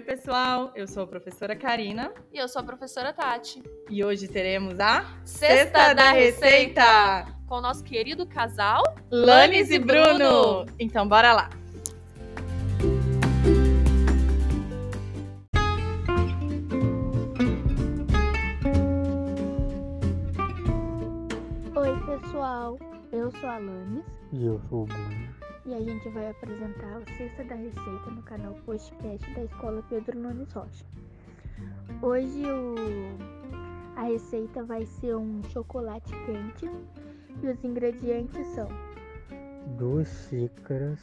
pessoal, eu sou a professora Karina E eu sou a professora Tati. e hoje teremos a Cesta da Receita! Com o nosso querido casal. Lanes e Bruno! Então bora lá! Oi, pessoal. Eu sou a Lames E eu sou o Bruno. E a gente vai apresentar o Cesta da Receita no canal Postcast da Escola Pedro Nunes Rocha. Hoje o... a receita vai ser um chocolate quente e os ingredientes são Duas xícaras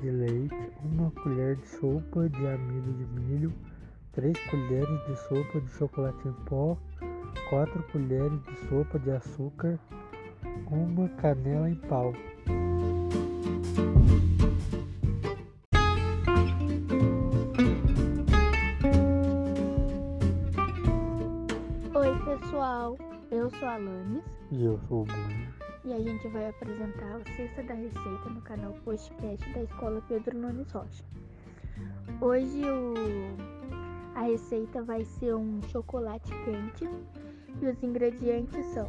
de leite, uma colher de sopa de amido de milho, três colheres de sopa de chocolate em pó, quatro colheres de sopa de açúcar, uma canela em pau. Pessoal. Eu sou a Lames E eu sou o Bruno. e a gente vai apresentar o Cesta da Receita no canal Postcast da Escola Pedro Nunes Rocha. Hoje o... a receita vai ser um chocolate quente e os ingredientes são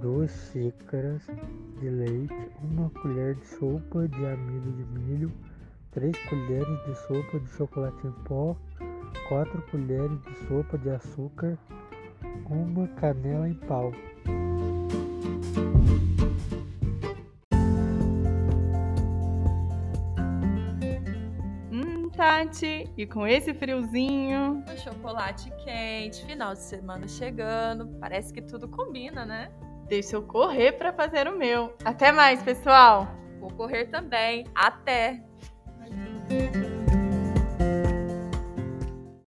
Duas xícaras de leite, uma colher de sopa de amido de milho, três colheres de sopa de chocolate em pó, quatro colheres de sopa de açúcar, uma canela em pau. Hum, Tati, e com esse friozinho, Um chocolate quente, final de semana chegando. Parece que tudo combina, né? deixa eu correr para fazer o meu. Até mais, pessoal! Vou correr também. Até!